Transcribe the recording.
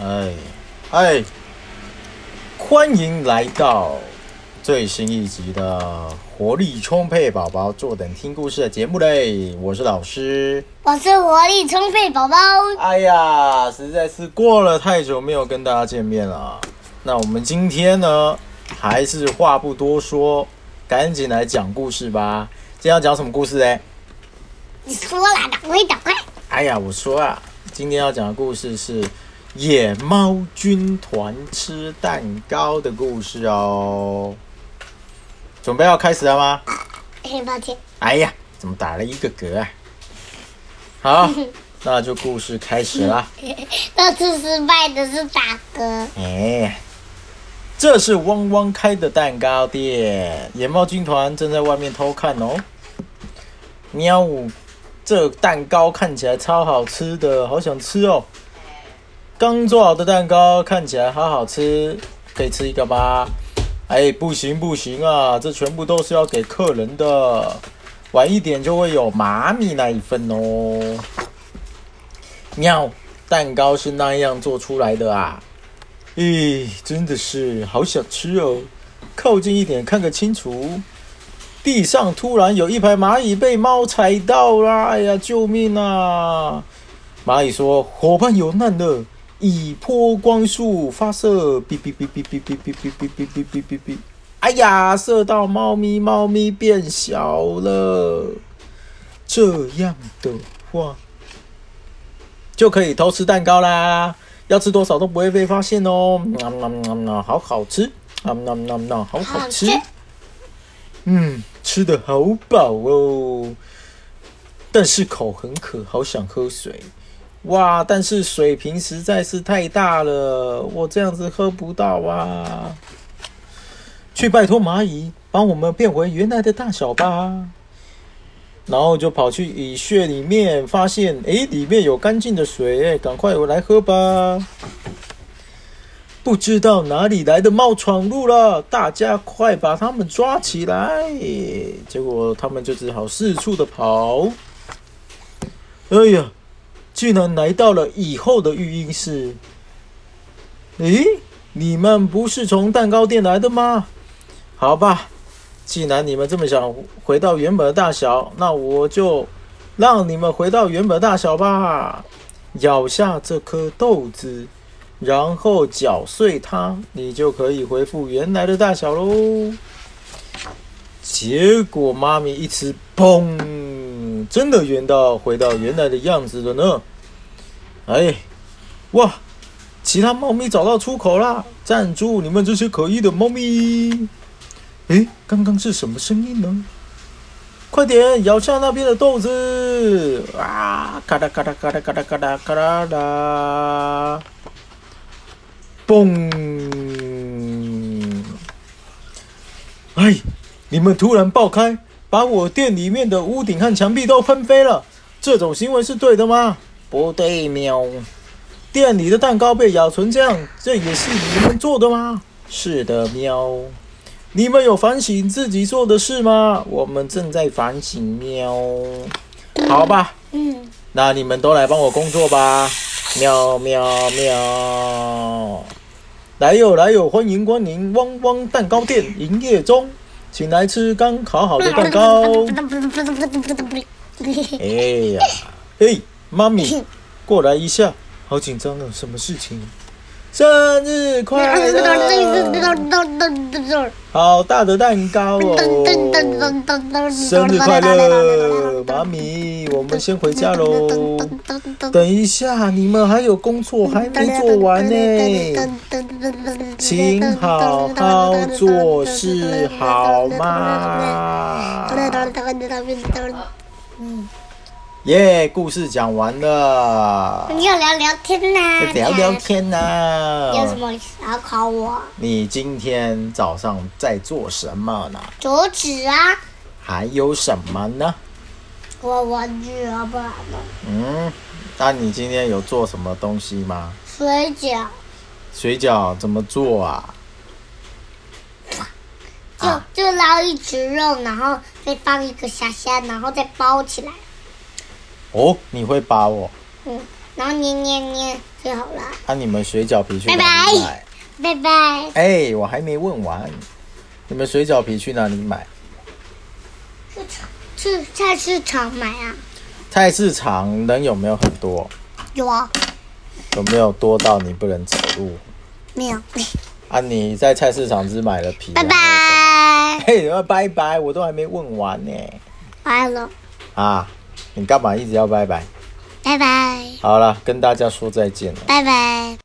哎哎，欢迎来到最新一集的活力充沛宝宝坐等听故事的节目嘞！我是老师。我是活力充沛宝宝。哎呀，实在是过了太久没有跟大家见面了。那我们今天呢，还是话不多说，赶紧来讲故事吧。今天要讲什么故事嘞？你说了，赶快赶快！哎呀，我说啊，今天要讲的故事是野猫军团吃蛋糕的故事哦。准备要开始了吗？哎，抱歉，哎呀，怎么打了一个嗝啊？好，那就故事开始啦。这次失败的是打嗝。哎，这是汪汪开的蛋糕店，野猫军团正在外面偷看哦。喵，这蛋糕看起来超好吃的，好想吃哦。刚做好的蛋糕看起来好好吃，可以吃一个吧？哎，不行不行啊，这全部都是要给客人的，晚一点就会有妈咪那一份哦。喵，蛋糕是那样做出来的啊？咦，真的是好想吃哦！靠近一点看个清楚。地上突然有一排蚂蚁被猫踩到了，哎呀，救命啊！蚂蚁说：“伙伴有难了！”以波光束发射，哔哔哔哔哔哔哔哔哔哔哔哔哔哔。哎呀，射到猫咪，猫咪变小了。这样的话，就可以偷吃蛋糕啦！要吃多少都不会被发现哦。那那那那，好好吃！那那那那，好好吃。嗯，吃的好饱哦，但是口很渴，好想喝水。哇，但是水瓶实在是太大了，我这样子喝不到啊。去拜托蚂蚁帮我们变回原来的大小吧。然后就跑去蚁穴里面，发现诶，里面有干净的水，赶快我来喝吧。不知道哪里来的猫闯入了，大家快把他们抓起来！结果他们就只好四处的跑。哎呀，居然来到了以后的育婴室。咦，你们不是从蛋糕店来的吗？好吧，既然你们这么想回到原本的大小，那我就让你们回到原本大小吧。咬下这颗豆子。然后搅碎它，你就可以恢复原来的大小喽。结果妈咪一吃，砰！真的圆到回到原来的样子了呢。哎，哇！其他猫咪找到出口啦！站住！你们这些可疑的猫咪！哎，刚刚是什么声音呢？快点咬下那边的豆子！啊！咔哒咔哒咔哒咔哒咔哒咔哒哒！嘣！哎，你们突然爆开，把我店里面的屋顶和墙壁都喷飞了。这种行为是对的吗？不对，喵！店里的蛋糕被咬成这样，这也是你们做的吗？是的，喵！你们有反省自己做的事吗？我们正在反省，喵！好吧，嗯，那你们都来帮我工作吧，喵喵喵！来哟来哟，欢迎光临汪汪蛋糕店，营业中，请来吃刚烤好的蛋糕。哎呀，嘿，妈咪，过来一下，好紧张啊，什么事情？生日快乐！好大的蛋糕哦！生日快乐，妈咪，我们先回家喽。等一下，你们还有工作还没做完呢，请好好做事好吗？耶，故事讲完了。你要聊聊天呐？聊聊天呐。有什么要考我？你今天早上在做什么呢？折纸啊。还有什么呢？我玩具啊，不然呢？嗯，那你今天有做什么东西吗？水饺。水饺怎么做啊？就就捞一只肉，然后再放一个虾虾，然后再包起来。哦，你会包哦？嗯。然后捏捏捏就好了。啊，你们水饺皮去哪里拜拜买？拜拜。哎、我还没问完，你们水饺皮去哪里买？去场去菜市场买啊？菜市场人有没有很多？有啊？有没有多到你不能走路？没有。啊，你在菜市场只买了皮，拜。拜。嘿，拜拜，我都还没问完呢。拜了。啊，你干嘛一直要拜拜？拜拜。好了，跟大家说再见了。拜拜。